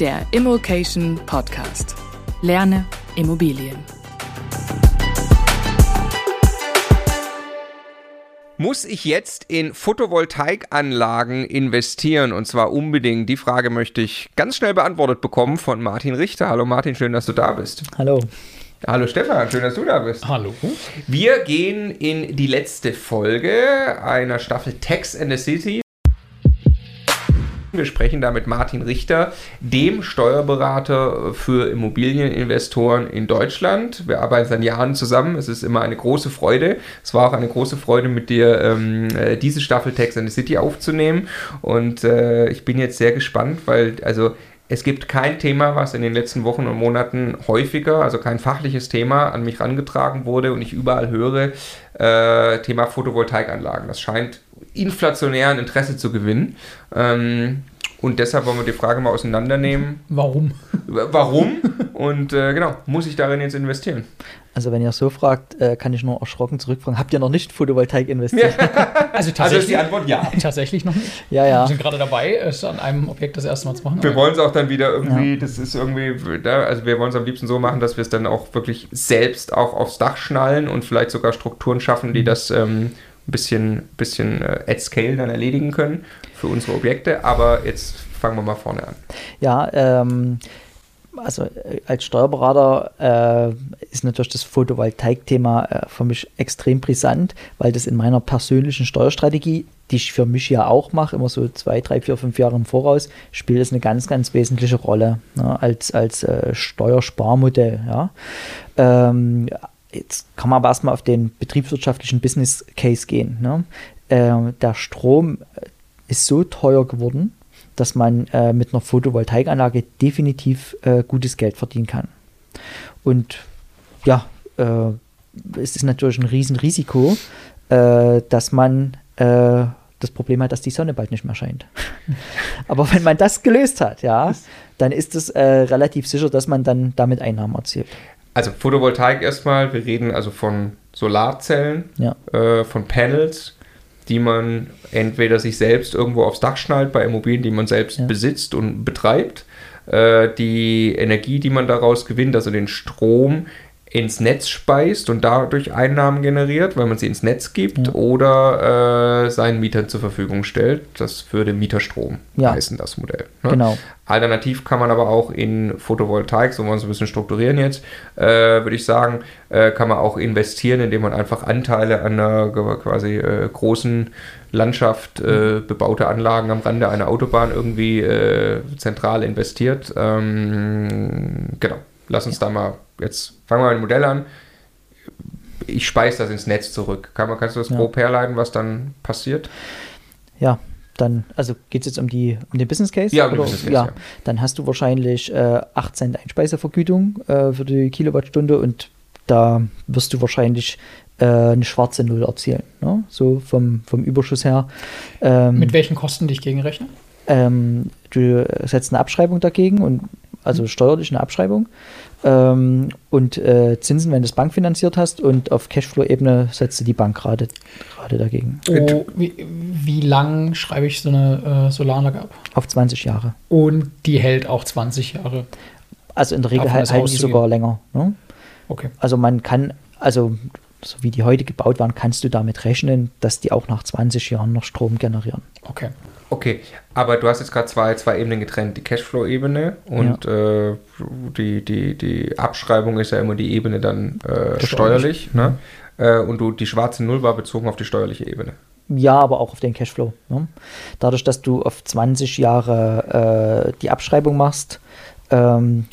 der Immokation Podcast. Lerne Immobilien. Muss ich jetzt in Photovoltaikanlagen investieren und zwar unbedingt? Die Frage möchte ich ganz schnell beantwortet bekommen von Martin Richter. Hallo Martin, schön, dass du da bist. Hallo. Hallo Stefan, schön, dass du da bist. Hallo. Wir gehen in die letzte Folge einer Staffel Text in the City. Wir sprechen da mit Martin Richter, dem Steuerberater für Immobilieninvestoren in Deutschland. Wir arbeiten seit Jahren zusammen. Es ist immer eine große Freude. Es war auch eine große Freude, mit dir ähm, äh, diese Staffel Text in the City aufzunehmen. Und äh, ich bin jetzt sehr gespannt, weil also es gibt kein Thema, was in den letzten Wochen und Monaten häufiger, also kein fachliches Thema, an mich herangetragen wurde und ich überall höre, äh, Thema Photovoltaikanlagen. Das scheint inflationären Interesse zu gewinnen. Ähm, und deshalb wollen wir die Frage mal auseinandernehmen. Warum? Warum? Und äh, genau, muss ich darin jetzt investieren? Also wenn ihr so fragt, äh, kann ich nur erschrocken zurückfragen. Habt ihr noch nicht Photovoltaik investiert? Also Also ist die Antwort ja. Tatsächlich noch nicht. Ja, ja. Wir sind gerade dabei, es an einem Objekt das erste Mal zu machen. Wir wollen es auch dann wieder irgendwie, das ist irgendwie, da, also wir wollen es am liebsten so machen, dass wir es dann auch wirklich selbst auch aufs Dach schnallen und vielleicht sogar Strukturen schaffen, die das ähm, ein bisschen, bisschen äh, at scale dann erledigen können für unsere Objekte. Aber jetzt fangen wir mal vorne an. Ja, ähm, also äh, als Steuerberater äh, ist natürlich das Photovoltaik-Thema äh, für mich extrem brisant, weil das in meiner persönlichen Steuerstrategie, die ich für mich ja auch mache, immer so zwei, drei, vier, fünf Jahre im Voraus, spielt es eine ganz, ganz wesentliche Rolle ne, als, als äh, Steuersparmodell. Ja. Ähm, jetzt kann man aber erstmal auf den betriebswirtschaftlichen Business Case gehen. Ne? Äh, der Strom ist so teuer geworden, dass man äh, mit einer Photovoltaikanlage definitiv äh, gutes Geld verdienen kann. Und ja, äh, es ist natürlich ein Riesenrisiko, äh, dass man äh, das Problem hat, dass die Sonne bald nicht mehr scheint. Aber wenn man das gelöst hat, ja, dann ist es äh, relativ sicher, dass man dann damit Einnahmen erzielt. Also Photovoltaik erstmal, wir reden also von Solarzellen, Ja. äh, von Panels, die man entweder sich selbst irgendwo aufs Dach schnallt bei Immobilien, die man selbst Ja. besitzt und betreibt. Äh, die Energie, die man daraus gewinnt, also den Strom ins Netz speist und dadurch Einnahmen generiert, weil man sie ins Netz gibt Ja. oder äh, seinen Mietern zur Verfügung stellt. Das würde Mieterstrom Ja. heißen, das Modell. ne? Genau. Alternativ kann man aber auch in Photovoltaik, so wollen wir es ein bisschen strukturieren jetzt, äh, würde ich sagen, äh, kann man auch investieren, indem man einfach Anteile an einer quasi äh, großen Landschaft, äh, bebaute Anlagen am Rande einer Autobahn irgendwie äh, zentral investiert. Ähm, genau, lass uns da mal jetzt, fangen wir mit dem Modell an. Ich speise das ins Netz zurück. Kann man, kannst du das Ja. grob herleiten, was dann passiert? Ja, dann, also geht es jetzt um, die, um den Business Case? Ja, um den Business Case, ja. ja. Dann hast du wahrscheinlich äh, 8 Cent Einspeisevergütung äh, für die Kilowattstunde und da wirst du wahrscheinlich äh, eine schwarze Null erzielen. Ne? So vom, vom Überschuss her. Ähm, Mit welchen Kosten die ich gegenrechne? ähm, du setzt eine Abschreibung dagegen und also steuerlich eine Abschreibung ähm, und äh, Zinsen, wenn du es bankfinanziert hast und auf Cashflow-Ebene setzt du die Bank gerade gerade dagegen. Oh, wie, wie lang schreibe ich so eine äh, Solaranlage ab? Auf 20 Jahre. Und die hält auch 20 Jahre. Also in der Regel halt, halten die sogar länger. Ne? Okay. Also man kann, also so wie die heute gebaut waren, kannst du damit rechnen, dass die auch nach 20 Jahren noch Strom generieren. Okay. Okay, aber du hast jetzt gerade zwei, zwei Ebenen getrennt, die Cashflow-Ebene und äh, die, die, die Abschreibung ist ja immer die Ebene dann äh, steuerlich, ne? Äh, und du, die schwarze Null war bezogen auf die steuerliche Ebene. Ja, aber auch auf den Cashflow. Ne? Dadurch, dass du auf 20 Jahre äh, die Abschreibung machst, ähm,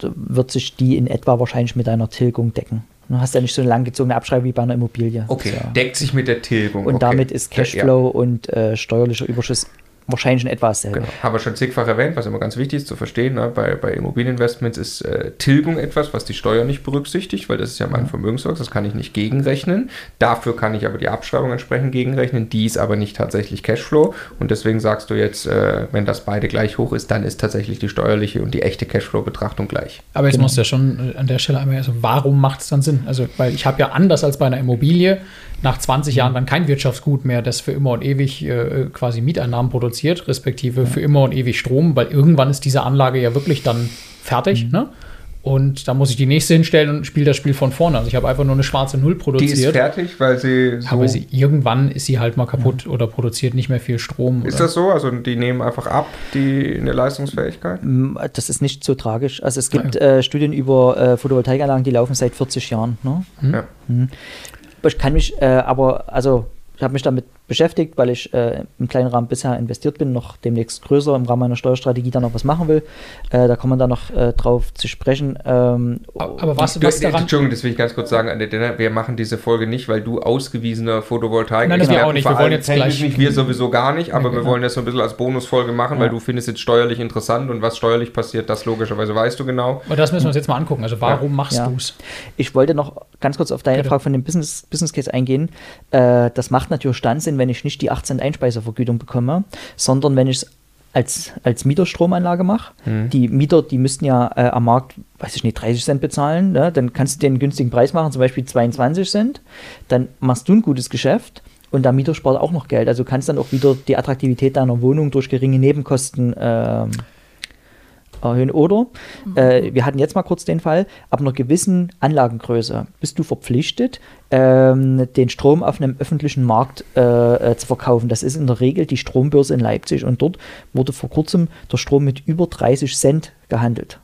wird sich die in etwa wahrscheinlich mit deiner Tilgung decken. Du hast ja nicht so eine langgezogene Abschreibung wie bei einer Immobilie. Okay, ja- deckt sich mit der Tilgung. Und okay. damit ist Cashflow und äh, steuerlicher Überschuss wahrscheinlich in etwa dasselbe. Genau. Haben wir schon zigfach erwähnt, was immer ganz wichtig ist zu verstehen. Ne? Bei, bei Immobilieninvestments ist äh, Tilgung etwas, was die Steuer nicht berücksichtigt, weil das ist ja mein Vermögenswerk, das kann ich nicht gegenrechnen. Dafür kann ich aber die Abschreibung entsprechend gegenrechnen, die ist aber nicht tatsächlich Cashflow. Und deswegen sagst du jetzt, äh, wenn das beide gleich hoch ist, dann ist tatsächlich die steuerliche und die echte Cashflow-Betrachtung gleich. Aber jetzt Genau. muss ja schon äh, an der Stelle einmal, also warum macht es dann Sinn? Also, weil ich habe ja anders als bei einer Immobilie nach 20 Jahren dann kein Wirtschaftsgut mehr, das für immer und ewig äh, quasi Mieteinnahmen produziert, respektive für immer und ewig Strom, weil irgendwann ist diese Anlage ja wirklich dann fertig. Mhm. Ne? Und da muss ich die nächste hinstellen und spiele das Spiel von vorne. Also ich habe einfach nur eine schwarze Null Die produziert. ist fertig, weil sie so. aber sie, irgendwann ist sie halt mal kaputt oder produziert nicht mehr viel Strom. ist oder? das so? Also die nehmen einfach ab, die in der Leistungsfähigkeit? Das ist nicht so tragisch. Also es gibt äh, Studien über äh, Photovoltaikanlagen, die laufen seit 40 Jahren. Ne? Ja. Mhm. Ich kann mich äh, aber, also ich habe mich damit beschäftigt, weil ich äh, im kleinen Rahmen bisher investiert bin, noch demnächst größer im Rahmen meiner Steuerstrategie dann noch was machen will. Äh, da kommen wir dann noch äh, drauf zu sprechen. Ähm, Aber was, Du, was daran. Entschuldigung, das will ich ganz kurz sagen, Annette, wir machen diese Folge nicht, weil du ausgewiesener Photovoltaik Nein, das wir auch nicht. Wir wollen jetzt gleich- nicht, wir sowieso gar nicht, aber Ja, wir genau. wollen das so ein bisschen als Bonusfolge machen, weil du findest es steuerlich interessant und was steuerlich passiert, das logischerweise weißt du genau. Aber das müssen wir uns jetzt mal angucken. Also warum machst Ja. du es? Ich wollte noch ganz kurz auf deine. Frage von dem Business, Business Case eingehen. Äh, das macht natürlich dann Sinn, wenn ich nicht die 18 Einspeisevergütung bekomme, sondern wenn ich es als, als Mieterstromanlage mache. Die Mieter, die müssten ja äh, am Markt, weiß ich nicht, 30 Cent bezahlen. Ne? Dann kannst du den günstigen Preis machen, zum Beispiel 22 Cent. Dann machst du ein gutes Geschäft. Und der Mieter spart auch noch Geld. Also du kannst dann auch wieder die Attraktivität deiner Wohnung durch geringe Nebenkosten ähm, erhöhen. Oder äh, wir hatten jetzt mal kurz den Fall, ab einer gewissen Anlagengröße bist du verpflichtet, ähm, den Strom auf einem öffentlichen Markt äh, äh, zu verkaufen. Das ist in der Regel die Strombörse in Leipzig und dort wurde vor kurzem der Strom mit über 30 Cent gehandelt.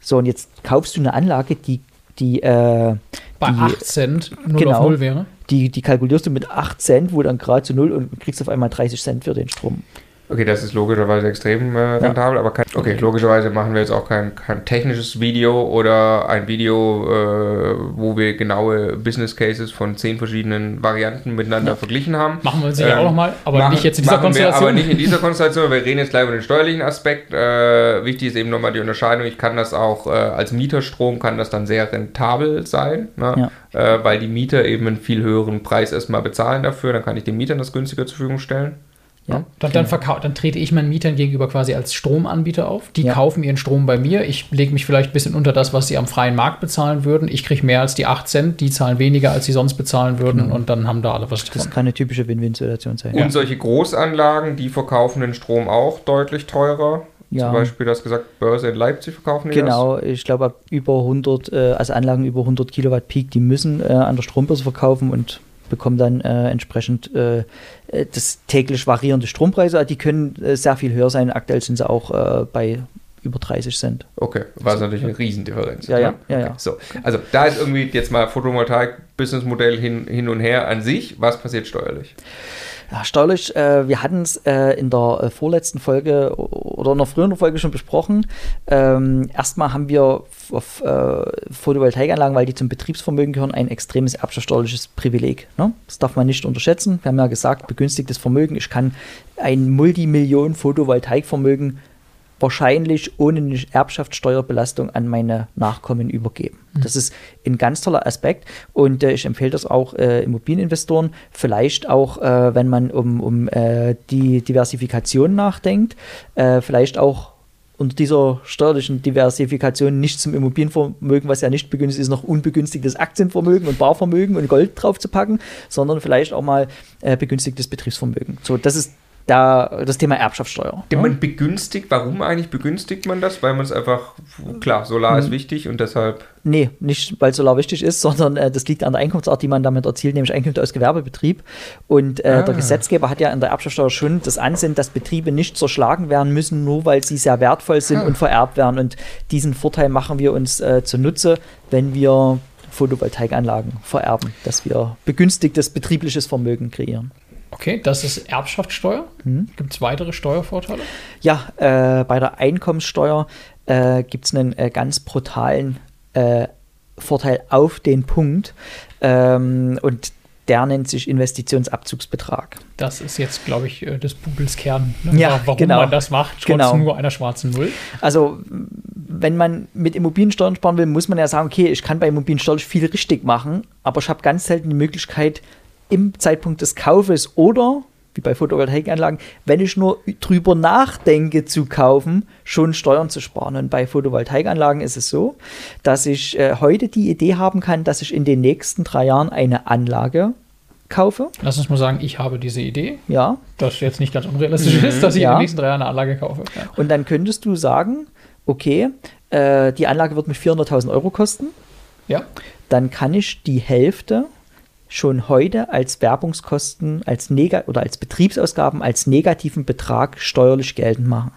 So, und jetzt kaufst du eine Anlage, die, die, äh, Bei die, 8 Cent 0 Genau. auf 0 wäre. die, die kalkulierst du mit 8 Cent, wo dann gerade zu null und kriegst auf einmal 30 Cent für den Strom. Okay, das ist logischerweise extrem äh, rentabel, aber kein, okay, logischerweise machen wir jetzt auch kein, kein technisches Video oder ein Video, äh, wo wir genaue Business Cases von zehn verschiedenen Varianten miteinander verglichen haben. Machen wir sicher Ähm, auch nochmal, aber machen- nicht jetzt in dieser Konstellation. aber nicht in dieser Konstellation. Wir reden jetzt gleich über den steuerlichen Aspekt. Äh, wichtig ist eben nochmal die Unterscheidung. Ich kann das auch äh, als Mieterstrom, kann das dann sehr rentabel sein, ne? äh, weil die Mieter eben einen viel höheren Preis erstmal bezahlen dafür. Dann kann ich den Mietern das günstiger zur Verfügung stellen. Ja, Dann, dann, verkau- dann trete ich meinen Mietern gegenüber quasi als Stromanbieter auf. Die Ja. kaufen ihren Strom bei mir. Ich lege mich vielleicht ein bisschen unter das, was sie am freien Markt bezahlen würden. Ich kriege mehr als die 8 Cent. Die zahlen weniger, als sie sonst bezahlen würden. Und dann haben da alle was Das davon. kann eine typische Win-Win-Situation sein. Und solche Großanlagen, die verkaufen den Strom auch deutlich teurer. Ja. Zum Beispiel, das gesagt, Börse in Leipzig verkaufen die Genau, ich glaube, ab über 100, äh, also Anlagen über 100 Kilowatt Peak, die müssen äh, an der Strombörse verkaufen und bekommen dann äh, entsprechend äh, äh, das täglich variierende Strompreise. Die können äh, sehr viel höher sein. Aktuell sind sie auch äh, bei über 30 Cent. Okay, was natürlich eine Riesendifferenz. Ja, ist, ja, ne? ja, okay. ja. So, also da ist irgendwie jetzt mal Photovoltaik-Businessmodell hin, hin und her an sich. Was passiert steuerlich? Ja, steuerlich, äh, wir hatten es äh, in der äh, vorletzten Folge oder in der früheren Folge schon besprochen. Ähm, erstmal haben wir auf äh, Photovoltaikanlagen, weil die zum Betriebsvermögen gehören, ein extremes erbschaftssteuerliches Privileg. Ne? Das darf man nicht unterschätzen. Wir haben ja gesagt, begünstigtes Vermögen. Ich kann ein Multimillionen-Photovoltaikvermögen wahrscheinlich ohne eine Erbschaftssteuerbelastung an meine Nachkommen übergeben. Das ist ein ganz toller Aspekt und äh, ich empfehle das auch äh, Immobilieninvestoren, vielleicht auch, äh, wenn man um, um äh, die Diversifikation nachdenkt, äh, vielleicht auch unter dieser steuerlichen Diversifikation nicht zum Immobilienvermögen, was ja nicht begünstigt ist, noch unbegünstigtes Aktienvermögen und Barvermögen und Gold drauf zu packen, sondern vielleicht auch mal äh, begünstigtes Betriebsvermögen. So, das ist da das Thema Erbschaftssteuer. Ne? man begünstigt, warum eigentlich begünstigt man das? Weil man es einfach, klar, Solar Mhm. ist wichtig und deshalb, Nee, nicht weil Solar wichtig ist, sondern äh, das liegt an der Einkunftsart, die man damit erzielt, nämlich Einkünfte aus Gewerbebetrieb. Und äh, Ah. der Gesetzgeber hat ja in der Erbschaftssteuer schon das Ansinnen, dass Betriebe nicht zerschlagen werden müssen, nur weil sie sehr wertvoll sind Ah. und vererbt werden. Und diesen Vorteil machen wir uns äh, zunutze, wenn wir Photovoltaikanlagen vererben, dass wir begünstigtes betriebliches Vermögen kreieren. Okay, das ist Erbschaftssteuer. Mhm. Gibt es weitere Steuervorteile? Ja, äh, bei der Einkommenssteuer äh, gibt es einen äh, ganz brutalen äh, Vorteil auf den Punkt ähm, und der nennt sich Investitionsabzugsbetrag. Das ist jetzt, glaube ich, äh, des Pudels Kern. Ne? Ja, Warum genau. man das macht, trotz Genau. nur einer schwarzen Null. Also wenn man mit Immobiliensteuern sparen will, muss man ja sagen, okay, ich kann bei Immobiliensteuer viel richtig machen, aber ich habe ganz selten die Möglichkeit, im Zeitpunkt des Kaufes oder, wie bei Photovoltaikanlagen, wenn ich nur drüber nachdenke zu kaufen, schon Steuern zu sparen. Und bei Photovoltaikanlagen ist es so, dass ich äh, heute die Idee haben kann, dass ich in den nächsten drei Jahren eine Anlage kaufe. Lass uns mal sagen, ich habe diese Idee, Ja. dass jetzt nicht ganz unrealistisch ist, dass ich Ja. in den nächsten drei Jahren eine Anlage kaufe. Ja. Und dann könntest du sagen, okay, äh, die Anlage wird mich 400.000 Euro kosten. ja. Dann kann ich die Hälfte schon heute als Werbungskosten, als Nega oder als Betriebsausgaben, als negativen Betrag steuerlich geltend machen.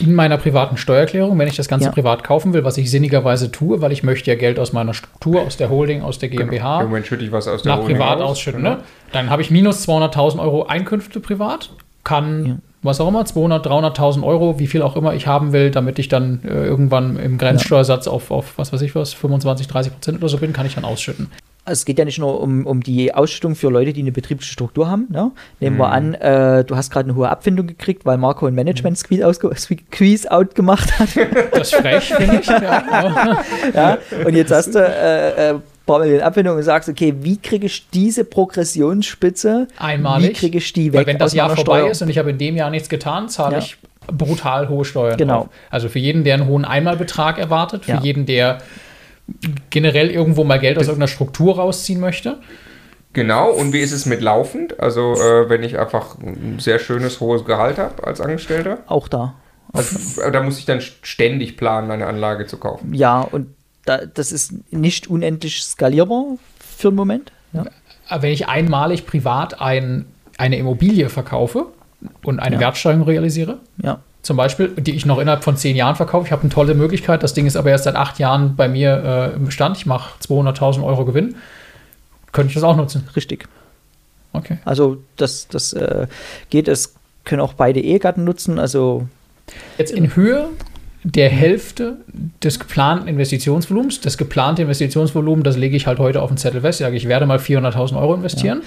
In meiner privaten Steuererklärung, wenn ich das Ganze Ja. privat kaufen will, was ich sinnigerweise tue, weil ich möchte ja Geld aus meiner Struktur, aus der Holding, aus der GmbH, Im Moment schütte ich was aus der nach Holding privat aus. ausschütten. Genau. Ne? Dann habe ich minus 200.000 Euro Einkünfte privat, kann Ja. was auch immer, 200, 300.000 Euro, wie viel auch immer ich haben will, damit ich dann äh, irgendwann im Grenzsteuersatz auf, auf, was weiß ich was, 25, 30 Prozent oder so bin, kann ich dann ausschütten. Also es geht ja nicht nur um, um die Ausschüttung für Leute, die eine betriebliche Struktur haben. Ne? Nehmen Mhm. wir an, äh, du hast gerade eine hohe Abfindung gekriegt, weil Marco ein Management-Squeeze ausge- Squeeze out gemacht hat. Das ist frech, finde ich. Ja, ja. Und jetzt hast du äh, äh, paar Millionen Abfindung und sagst, okay, wie kriege ich diese Progressionsspitze, Einmalig. wie kriege ich die weg Weil wenn das Jahr vorbei Steuer? ist und ich habe in dem Jahr nichts getan, zahle Ja. ich brutal hohe Steuern. Genau. Drauf. Also für jeden, der einen hohen Einmalbetrag erwartet, für Ja. jeden, der generell irgendwo mal Geld aus irgendeiner Struktur rausziehen möchte. Genau, und wie ist es mit laufend? Also, äh, wenn ich einfach ein sehr schönes, hohes Gehalt habe als Angestellter, Auch da. also, äh, da muss ich dann ständig planen, eine Anlage zu kaufen. Ja, und da, das ist nicht unendlich skalierbar für den Moment. Ja. Wenn ich einmalig privat ein, eine Immobilie verkaufe und eine Ja. Wertsteigerung realisiere, ja. Zum Beispiel, die ich noch innerhalb von zehn Jahren verkaufe, ich habe eine tolle Möglichkeit, das Ding ist aber erst seit acht Jahren bei mir äh, im Bestand, ich mache 200.000 Euro Gewinn, könnte ich das auch nutzen. Richtig. Okay. Also das, das äh, geht, es können auch beide Ehegatten nutzen. Also Jetzt in Höhe der Hälfte des geplanten Investitionsvolumens. Das geplante Investitionsvolumen, das lege ich halt heute auf den Zettel fest. Ich sage, ich werde mal 400.000 Euro investieren.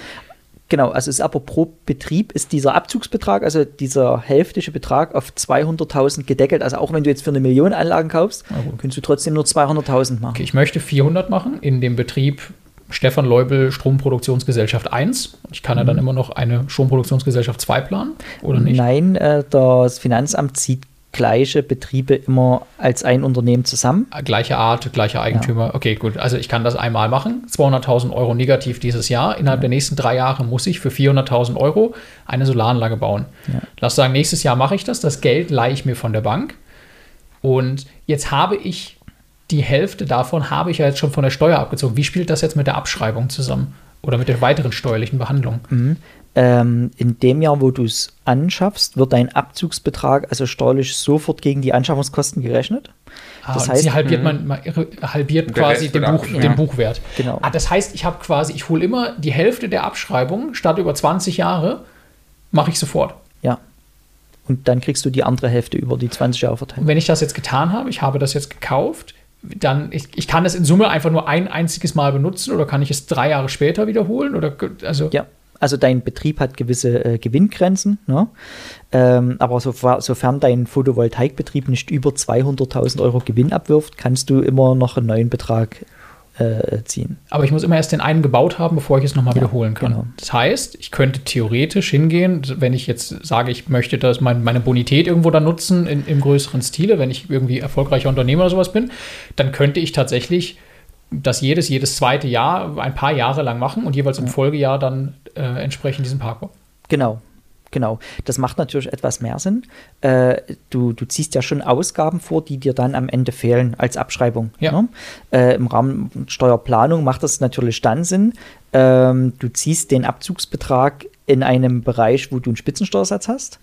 Genau, also ist aber pro Betrieb ist dieser Abzugsbetrag, also dieser hälftige Betrag auf 200.000 gedeckelt. Also auch wenn du jetzt für eine Million Anlagen kaufst, gut. kannst du trotzdem nur 200.000 machen. Okay, ich möchte 400 machen in dem Betrieb Stefan Leubel Stromproduktionsgesellschaft 1. Ich kann ja dann immer noch eine Stromproduktionsgesellschaft 2 planen, oder nicht? Nein, äh, das Finanzamt zieht gleiche Betriebe immer als ein Unternehmen zusammen. Gleiche Art, gleicher Eigentümer. Okay, gut. Also ich kann das einmal machen. 200.000 Euro negativ dieses Jahr. Innerhalb der nächsten drei Jahre muss ich für 400.000 Euro eine Solaranlage bauen. Lass sagen, nächstes Jahr mache ich das. Das Geld leihe ich mir von der Bank. Und jetzt habe ich die Hälfte davon habe ich ja jetzt schon von der Steuer abgezogen. Wie spielt das jetzt mit der Abschreibung zusammen? Oder mit der weiteren steuerlichen Behandlung? Ähm, in dem Jahr, wo du es anschaffst, wird dein Abzugsbetrag also steuerlich sofort gegen die Anschaffungskosten gerechnet. Ah, Das heißt- sie halbiert, man, man halbiert quasi den, Buch, abgeschrieben. den Ja. Buchwert. Genau. Ah, das heißt, ich habe quasi, ich hole immer die Hälfte der Abschreibung, statt über 20 Jahre, mache ich sofort. Ja. Und dann kriegst du die andere Hälfte über die 20 Jahre verteilt. Und wenn ich das jetzt getan habe, ich habe das jetzt gekauft, dann, ich, ich kann das in Summe einfach nur ein einziges Mal benutzen oder kann ich es drei Jahre später wiederholen? Oder, also, Ja, also dein Betrieb hat gewisse äh, Gewinngrenzen, ne? ähm, aber so, sofern dein Photovoltaikbetrieb nicht über 200.000 Euro Gewinn abwirft, kannst du immer noch einen neuen Betrag äh, ziehen. Aber ich muss immer erst den einen gebaut haben, bevor ich es nochmal Ja, wiederholen kann. genau. Das heißt, ich könnte theoretisch hingehen, wenn ich jetzt sage, ich möchte das mein, meine Bonität irgendwo dann nutzen in, im größeren Stile, wenn ich irgendwie erfolgreicher Unternehmer oder sowas bin, dann könnte ich tatsächlich das jedes, jedes zweite Jahr ein paar Jahre lang machen und jeweils im Folgejahr dann äh, entsprechend diesen Park. Genau, genau. Das macht natürlich etwas mehr Sinn. Äh, du, du ziehst ja schon Ausgaben vor, die dir dann am Ende fehlen als Abschreibung. Ja. Ne? Äh, Im Rahmen Steuerplanung macht das natürlich dann Sinn. Ähm, du ziehst den Abzugsbetrag in einem Bereich, wo du einen Spitzensteuersatz hast.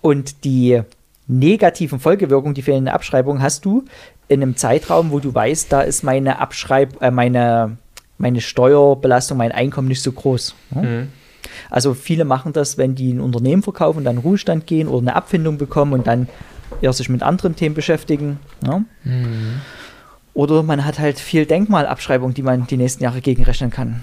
Und die negativen Folgewirkungen, die fehlende Abschreibung, hast du in einem Zeitraum, wo du weißt, da ist meine Abschreib, äh, meine, meine Steuerbelastung, mein Einkommen nicht so groß. ne? Also viele machen das, wenn die ein Unternehmen verkaufen und dann in Ruhestand gehen oder eine Abfindung bekommen und dann eher sich mit anderen Themen beschäftigen. Ne? Oder man hat halt viel Denkmalabschreibung, die man die nächsten Jahre gegenrechnen kann.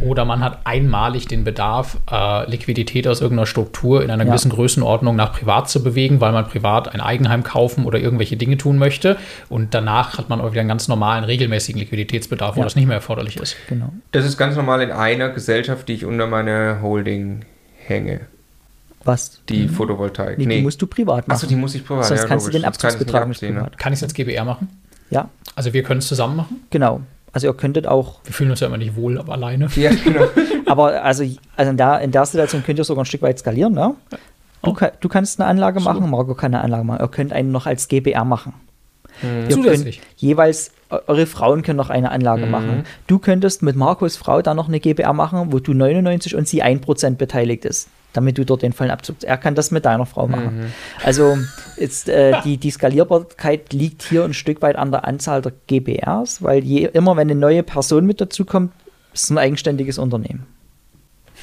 Oder man hat einmalig den Bedarf, äh, Liquidität aus irgendeiner Struktur in einer Ja. gewissen Größenordnung nach privat zu bewegen, weil man privat ein Eigenheim kaufen oder irgendwelche Dinge tun möchte. Und danach hat man auch wieder einen ganz normalen, regelmäßigen Liquiditätsbedarf, wo Ja. das nicht mehr erforderlich ist. Genau. Das ist ganz normal in einer Gesellschaft, die ich unter meine Holding hänge. Was? Die Photovoltaik. Nee, die musst du privat machen. Achso, die muss ich Sonst privat. ja, kannst du den Sonst kann ich es Abzugsbetrag nicht privat. Kann ich es als GBR machen? Ja, Also wir können es zusammen machen? genau. Also ihr könntet auch. Wir fühlen uns ja immer nicht wohl, aber alleine. Ja, genau. aber also, also in, der, in der Situation könnt ihr sogar ein Stück weit skalieren, ne? Du, Oh. du kannst eine Anlage So. machen, Marco kann eine Anlage machen. Ihr könnt einen noch als GBR machen. Mhm. Zusätzlich. könnt jeweils, eu- eure Frauen können noch eine Anlage Mhm. machen. Du könntest mit Marcos Frau dann noch eine GBR machen, wo du 99 und sie 1% beteiligt ist, damit du dort den vollen Abzug. Er kann das mit deiner Frau machen. Mhm. Also ist, äh, die, die Skalierbarkeit liegt hier ein Stück weit an der Anzahl der GBRs, weil je, immer wenn eine neue Person mit dazu kommt, ist es ein eigenständiges Unternehmen.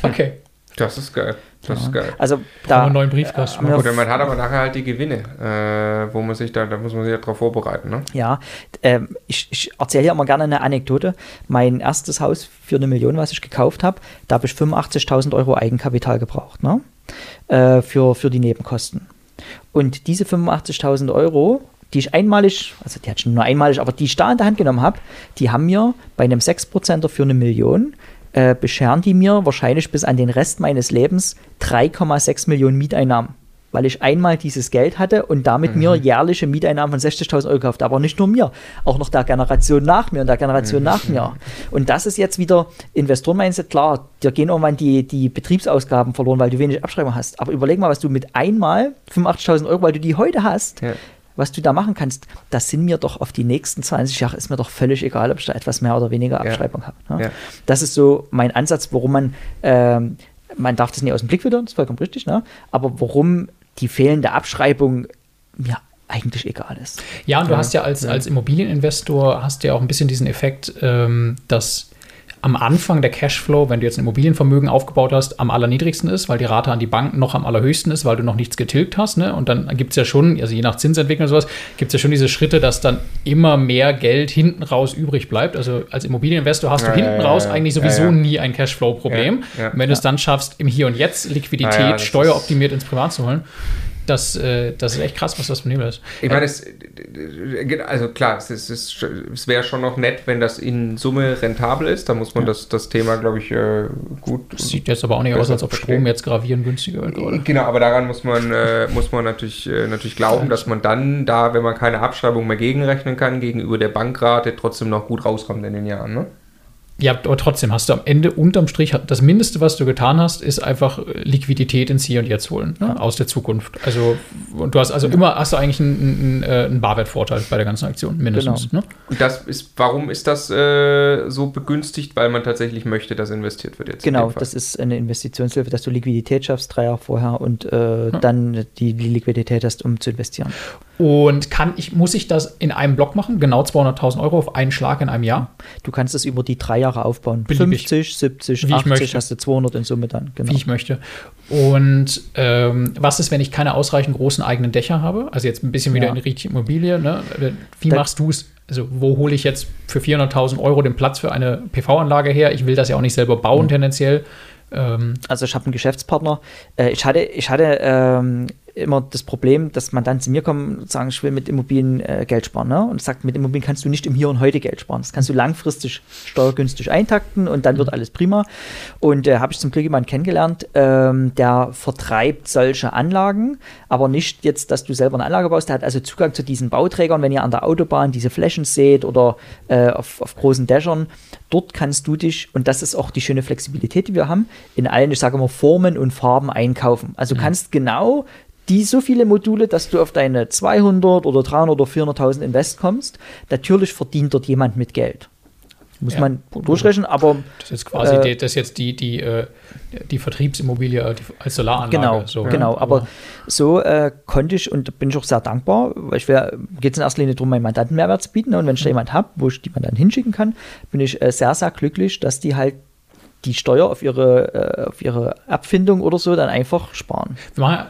Okay. Das ist geil. Das ist geil. Also da einen neuen Briefkasten. Ja. Oder man hat aber nachher halt die Gewinne, äh, wo man sich da, da muss man sich ja drauf vorbereiten, ne? Ja, ähm, ich, ich erzähle hier immer gerne eine Anekdote. Mein erstes Haus für eine Million, was ich gekauft habe, da habe ich 85.000 Euro Eigenkapital gebraucht, ne? Äh, für, für die Nebenkosten. Und diese 85.000 Euro, die ich einmalig, also die hatte ich nur einmalig, aber die ich da in der Hand genommen habe, die haben mir bei einem 6%er für eine Million, äh, bescheren die mir wahrscheinlich bis an den Rest meines Lebens 3,6 Millionen Mieteinnahmen. Weil ich einmal dieses Geld hatte und damit mir jährliche Mieteinnahmen von 60.000 Euro gekauft. Aber nicht nur mir, auch noch der Generation nach mir und der Generation nach mir. Und das ist jetzt wieder Investoren-Mindset. Klar, dir gehen irgendwann die, die Betriebsausgaben verloren, weil du wenig Abschreibung hast. Aber überleg mal, was du mit einmal 85.000 Euro, weil du die heute hast, Ja. Was du da machen kannst, das sind mir doch auf die nächsten 20 Jahre, ist mir doch völlig egal, ob ich da etwas mehr oder weniger Abschreibung habe. Ne? Ja. Das ist so mein Ansatz, warum man, ähm, man darf das nicht aus dem Blick verlieren, das ist vollkommen richtig, ne? aber warum die fehlende Abschreibung mir eigentlich egal ist. Ja, und du hast ja als, als Immobilieninvestor hast du ja auch ein bisschen diesen Effekt, ähm, dass am Anfang der Cashflow, wenn du jetzt ein Immobilienvermögen aufgebaut hast, am allerniedrigsten ist, weil die Rate an die Bank noch am allerhöchsten ist, weil du noch nichts getilgt hast. Ne? Und dann gibt es ja schon, also je nach Zinsentwicklung und sowas, gibt es ja schon diese Schritte, dass dann immer mehr Geld hinten raus übrig bleibt. Also als Immobilieninvestor hast Ja, du hinten ja, raus eigentlich sowieso nie ein Cashflow-Problem. Wenn du es dann schaffst, im Hier und Jetzt Liquidität steueroptimiert ins Privat zu holen, das, äh, das ist echt krass, was das für ein ist. Ich meine, es, also klar, es, ist, es, wäre schon noch nett, wenn das in Summe rentabel ist. Da muss man das, das Thema, glaube ich, äh, gut. Sieht jetzt aber auch nicht aus, als ob verstehen. Strom jetzt gravierend günstiger wird gerade. Genau, aber daran muss man, äh, muss man natürlich, äh, natürlich glauben, dass man dann da, wenn man keine Abschreibung mehr gegenrechnen kann, gegenüber der Bankrate trotzdem noch gut rauskommt in den Jahren. Ne? Ja, aber trotzdem hast du am Ende unterm Strich, das Mindeste, was du getan hast, ist einfach äh, Liquidität ins Hier und Jetzt holen, ne, aus der Zukunft. Also, und du hast also immer, hast du eigentlich einen, einen, äh, einen Barwertvorteil bei der ganzen Aktion, mindestens. Ne? Und das ist, warum ist das äh, so begünstigt? Weil man tatsächlich möchte, dass investiert wird jetzt. Genau, das ist eine Investitionshilfe, dass du Liquidität schaffst, drei Jahre vorher und äh, dann die, die Liquidität hast, um zu investieren. Und kann ich, muss ich das in einem Block machen? Genau 200.000 Euro auf einen Schlag in einem Jahr? Du kannst es über die drei Jahre aufbauen. Beliebig. 50, 70, Wie ich 80 möchte. hast du 200 in Summe dann. Genau. wie ich möchte. Und ähm, was ist, wenn ich keine ausreichend großen eigenen Dächer habe? Also jetzt ein bisschen wieder Ja. in die richtige Immobilie. Ne? Wie Da- machst du es? Also wo hole ich jetzt für 400.000 Euro den Platz für eine PV-Anlage her? Ich will das ja auch nicht selber bauen tendenziell. Ähm, Also ich habe einen Geschäftspartner. Äh, ich hatte, ich hatte ähm, immer das Problem, dass man dann zu mir kommt und sagen, ich will mit Immobilien äh, Geld sparen. Ne? Und sagt, mit Immobilien kannst du nicht im Hier und Heute Geld sparen. Das kannst du langfristig steuergünstig eintakten und dann wird alles prima. Und äh, habe ich zum Glück jemanden kennengelernt, ähm, der vertreibt solche Anlagen, aber nicht jetzt, dass du selber eine Anlage baust. Der hat also Zugang zu diesen Bauträgern, wenn ihr an der Autobahn diese Flächen seht oder äh, auf, auf großen Dächern. Dort kannst du dich, und das ist auch die schöne Flexibilität, die wir haben, in allen, ich sage immer, Formen und Farben einkaufen. Also du kannst genau die so viele Module, dass du auf deine 200 oder 300 oder 400.000 Invest kommst. Natürlich verdient dort jemand mit Geld. Muss Ja. man durchrechnen, aber das ist jetzt quasi Äh, die, das jetzt die, die, äh, die Vertriebsimmobilie äh, als Solaranlage. Genau, so, genau. ne? Aber so äh, konnte ich und da bin ich auch sehr dankbar, weil ich geht es in erster Linie darum, meinen Mandanten Mehrwert zu bieten. ne? Und wenn ich da jemanden habe, wo ich die Mandanten hinschicken kann, bin ich äh, sehr, sehr glücklich, dass die halt die Steuer auf ihre, äh, auf ihre Abfindung oder so dann einfach sparen. Wir machen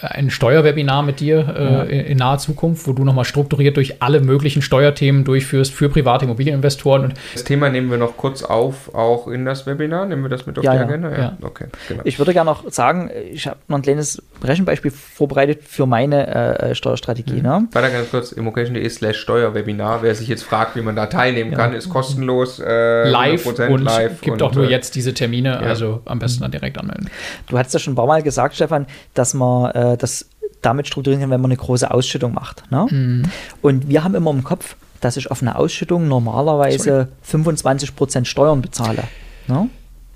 ein Steuerwebinar mit dir äh, in, in naher Zukunft, wo du nochmal strukturiert durch alle möglichen Steuerthemen durchführst für private Immobilieninvestoren. Und Das Thema nehmen wir noch kurz auf, auch in das Webinar. Nehmen wir das mit auf Ja, die ja. Agenda? Ja. Okay, genau. Ich würde gerne noch sagen, ich habe noch ein kleines Rechenbeispiel vorbereitet für meine äh, äh, Steuerstrategie. Ne? Weiter ganz kurz, immocation.de slash Steuerwebinar. Wer sich jetzt fragt, wie man da teilnehmen kann, ist kostenlos. Äh, live 100% und live gibt und, auch nur äh, jetzt diese Termine, also am besten dann direkt anmelden. Du hast ja schon ein paar Mal gesagt, Stefan, dass man äh, das damit strukturieren kann, wenn man eine große Ausschüttung macht. Ne? Und wir haben immer im Kopf, dass ich auf eine Ausschüttung normalerweise 25% Steuern bezahle. Ne?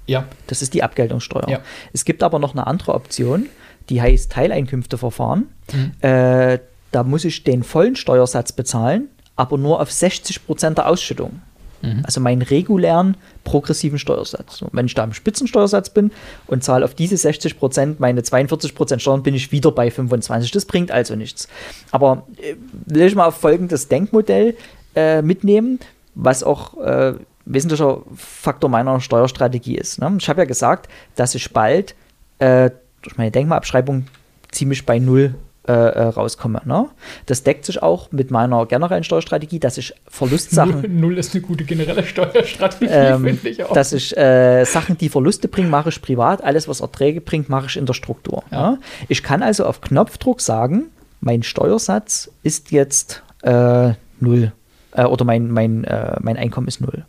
Ja. Das ist die Abgeltungssteuer. Ja. Es gibt aber noch eine andere Option, die heißt Teileinkünfteverfahren. Mhm. Äh, da muss ich den vollen Steuersatz bezahlen, aber nur auf 60% der Ausschüttung. Mhm. Also meinen regulären progressiven Steuersatz. Und wenn ich da im Spitzensteuersatz bin und zahle auf diese 60% meine 42% Steuern, bin ich wieder bei 25. Das bringt also nichts. Aber äh, will ich mal folgendes Denkmodell äh, mitnehmen, was auch äh, wesentlicher Faktor meiner Steuerstrategie ist. Ne? Ich habe ja gesagt, dass ich bald äh, durch meine Denkmalabschreibung ziemlich bei Null äh, äh, rauskomme. Ne? Das deckt sich auch mit meiner generellen Steuerstrategie, dass ich Verlustsachen. Null, Null ist eine gute generelle Steuerstrategie, Ähm, finde ich auch. dass ich äh, Sachen, die Verluste bringen, mache ich privat. Alles, was Erträge bringt, mache ich in der Struktur. Ja. Ja? Ich kann also auf Knopfdruck sagen, mein Steuersatz ist jetzt äh, null. Äh, oder mein, mein, äh, mein Einkommen ist null.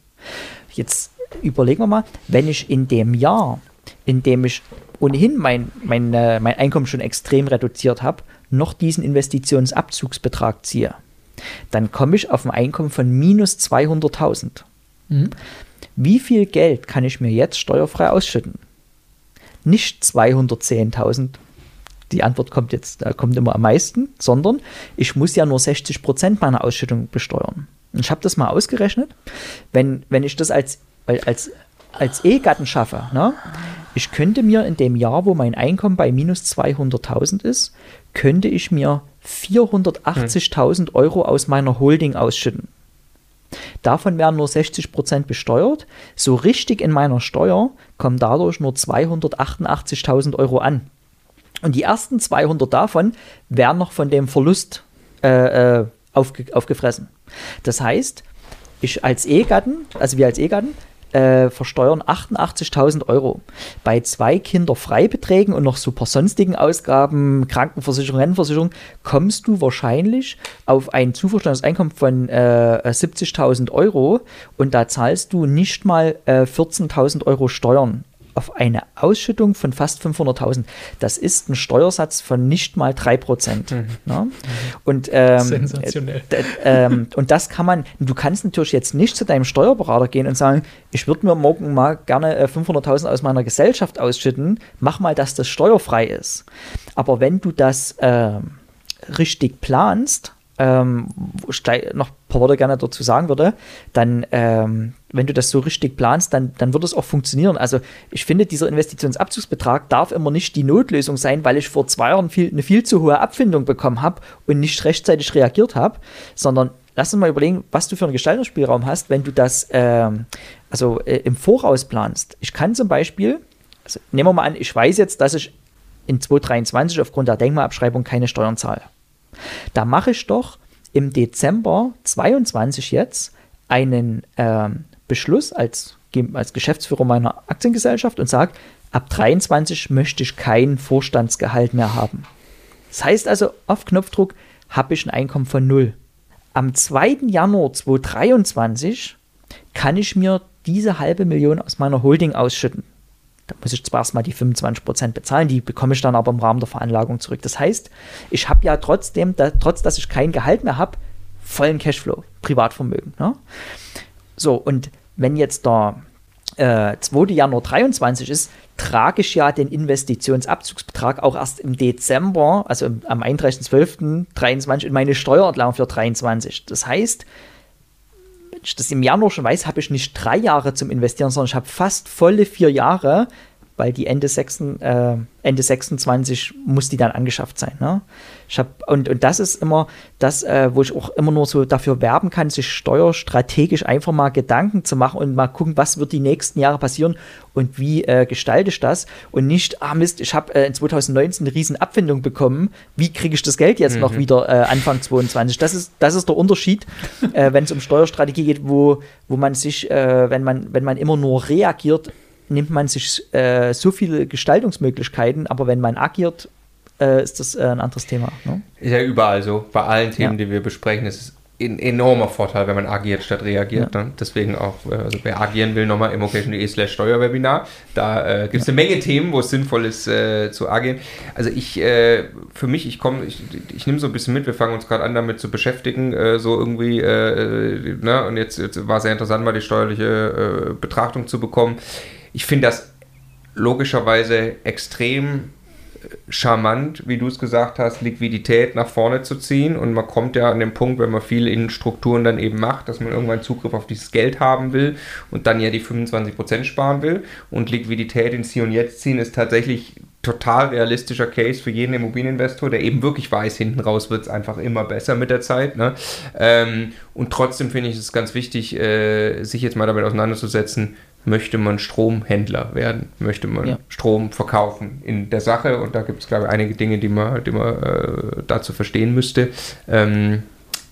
Jetzt überlegen wir mal, wenn ich in dem Jahr, in dem ich ohnehin mein, mein, mein Einkommen schon extrem reduziert habe, noch diesen Investitionsabzugsbetrag ziehe, dann komme ich auf ein Einkommen von minus 200.000. Mhm. Wie viel Geld kann ich mir jetzt steuerfrei ausschütten? Nicht 210.000. Die Antwort kommt jetzt, äh, kommt immer am meisten, sondern ich muss ja nur 60 Prozent meiner Ausschüttung besteuern. Und ich habe das mal ausgerechnet. Wenn, wenn ich das als, als, als Ehegatten schaffe, ne, ich könnte mir in dem Jahr, wo mein Einkommen bei minus 200.000 ist, könnte ich mir 480.000 Euro aus meiner Holding ausschütten. Davon werden nur 60% besteuert. So richtig in meiner Steuer kommen dadurch nur 288.000 Euro an. Und die ersten 200 davon werden noch von dem Verlust äh, äh, aufge aufgefressen. Das heißt, ich als Ehegatten, also wir als Ehegatten, äh, versteuern 88.000 Euro. Bei zwei Kinderfreibeträgen und noch super sonstigen Ausgaben, Krankenversicherung, Rentenversicherung, kommst du wahrscheinlich auf ein zuversteuertes Einkommen von äh, 70.000 Euro und da zahlst du nicht mal äh, 14.000 Euro Steuern auf eine Ausschüttung von fast 500.000. Das ist ein Steuersatz von nicht mal 3%. Ne? Und, ähm, Sensationell. d- ähm, und das kann man, du kannst natürlich jetzt nicht zu deinem Steuerberater gehen und sagen, ich würde mir morgen mal gerne äh, 500.000 aus meiner Gesellschaft ausschütten, mach mal, dass das steuerfrei ist. Aber wenn du das ähm, richtig planst, ähm, noch ein paar Worte gerne dazu sagen würde, dann, ähm, wenn du das so richtig planst, dann, dann wird es auch funktionieren. Also ich finde, dieser Investitionsabzugsbetrag darf immer nicht die Notlösung sein, weil ich vor zwei Jahren viel, eine viel zu hohe Abfindung bekommen habe und nicht rechtzeitig reagiert habe, sondern lass uns mal überlegen, was du für einen Gestaltungsspielraum hast, wenn du das ähm, also äh, im Voraus planst. Ich kann zum Beispiel, also nehmen wir mal an, ich weiß jetzt, dass ich in 2023 aufgrund der Denkmalabschreibung keine Steuern zahle. Da mache ich doch im Dezember 22 jetzt einen ähm, Beschluss als, als Geschäftsführer meiner Aktiengesellschaft und sage, ab 23 möchte ich kein Vorstandsgehalt mehr haben. Das heißt also, auf Knopfdruck habe ich ein Einkommen von null. Am 2. Januar 2023 kann ich mir diese halbe Million aus meiner Holding ausschütten. Da muss ich zwar erstmal die 25% bezahlen, die bekomme ich dann aber im Rahmen der Veranlagung zurück. Das heißt, ich habe ja trotzdem, da, trotz dass ich kein Gehalt mehr habe, vollen Cashflow, Privatvermögen. Ne? So, und wenn jetzt der äh, 2. Januar 23 ist, trage ich ja den Investitionsabzugsbetrag auch erst im Dezember, also im, am 31.12.23 in meine Steuererklärung für 23. Das heißt, wenn ich das im Januar schon weiß, habe ich nicht drei Jahre zum Investieren, sondern ich habe fast volle vier Jahre, weil die Ende, 6, äh, Ende 26 muss die dann angeschafft sein. Ne? Ich hab, und, und das ist immer das, äh, wo ich auch immer nur so dafür werben kann, sich steuerstrategisch einfach mal Gedanken zu machen und mal gucken, was wird die nächsten Jahre passieren und wie äh, gestalte ich das? Und nicht, ah Mist, ich habe äh, in 2019 eine riesen Abfindung bekommen, wie kriege ich das Geld jetzt noch wieder äh, Anfang 22? Das ist, das ist der Unterschied, äh, wenn es um Steuerstrategie geht, wo, wo man sich, äh, wenn, man, wenn man immer nur reagiert, nimmt man sich äh, so viele Gestaltungsmöglichkeiten, aber wenn man agiert, äh, ist das äh, ein anderes Thema. Ne? Ist ja überall so. Bei allen Themen, Ja. die wir besprechen, ist es ein enormer Vorteil, wenn man agiert statt reagiert. Ja. Ne? Deswegen auch, äh, also wer agieren will, nochmal immocation.de slash Steuerwebinar. Da äh, gibt es ja. eine Menge Themen, wo es sinnvoll ist äh, zu agieren. Also ich, äh, für mich, ich komme, ich, ich nehme so ein bisschen mit, wir fangen uns gerade an damit zu beschäftigen, äh, so irgendwie, äh, ne? und jetzt, jetzt war es sehr interessant, mal die steuerliche Betrachtung zu bekommen. Ich finde das logischerweise extrem charmant, wie du es gesagt hast, Liquidität nach vorne zu ziehen. Und man kommt ja an den Punkt, wenn man viel in Strukturen dann eben macht, dass man irgendwann Zugriff auf dieses Geld haben will und dann ja die 25% sparen will. Und Liquidität ins Hier und Jetzt ziehen ist tatsächlich total realistischer Case für jeden Immobilieninvestor, der eben wirklich weiß, hinten raus wird es einfach immer besser mit der Zeit. Ne? Ähm, und trotzdem finde ich es ganz wichtig, äh, sich jetzt mal damit auseinanderzusetzen, möchte man Stromhändler werden, möchte man ja. Strom verkaufen in der Sache. Und da gibt es, glaube ich, einige Dinge, die man, die man äh, dazu verstehen müsste. Ähm,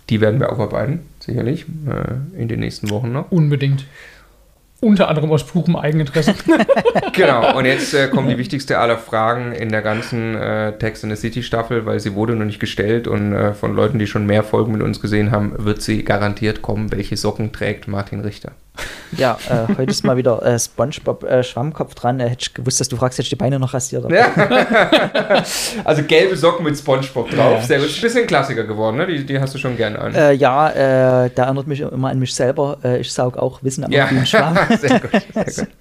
die werden wir aufarbeiten, sicherlich, äh, in den nächsten Wochen noch. Unbedingt. Unter anderem aus purem Eigeninteresse. genau, und jetzt äh, kommt die wichtigste aller Fragen in der ganzen äh, Text in the City Staffel, weil sie wurde noch nicht gestellt und äh, von Leuten, die schon mehr Folgen mit uns gesehen haben, wird sie garantiert kommen. Welche Socken trägt Martin Richter? Ja, äh, heute ist mal wieder äh, Spongebob äh, Schwammkopf dran. Äh, hätte ich gewusst, dass du fragst, hätte ich die Beine noch rasiert. Ja. also gelbe Socken mit Spongebob drauf. Ja. Sehr gut. Ist ein bisschen Klassiker geworden, ne? Die, die hast du schon gerne an. Äh, ja, äh, da erinnert mich immer an mich selber. Äh, ich saug auch Wissen am ja. Schwamm. sehr gut, sehr gut.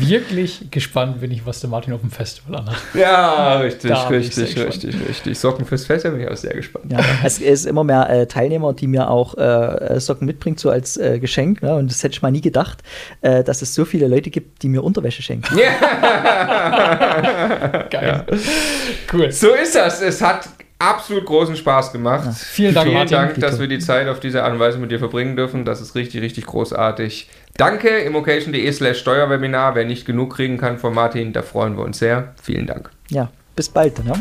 Wirklich gespannt bin ich, was der Martin auf dem Festival anhat. Ja, richtig, da richtig, richtig, richtig. Socken fürs Festival bin ich auch sehr gespannt. Ja, es ist immer mehr Teilnehmer, die mir auch Socken mitbringen, so als Geschenk. Ne? Und das hätte ich mal nie gedacht, äh, dass es so viele Leute gibt, die mir Unterwäsche schenken. Ja. Geil. Ja. Cool. So ist das. Es hat absolut großen Spaß gemacht. Ja. Vielen Dank, Vielen Martin. Dank, dass wir die Zeit auf diese Art und Weise mit dir verbringen dürfen. Das ist richtig, richtig großartig. Danke, immocation.de slash Steuerwebinar. Wer nicht genug kriegen kann von Martin, da freuen wir uns sehr. Vielen Dank. Ja, bis bald dann. Ja?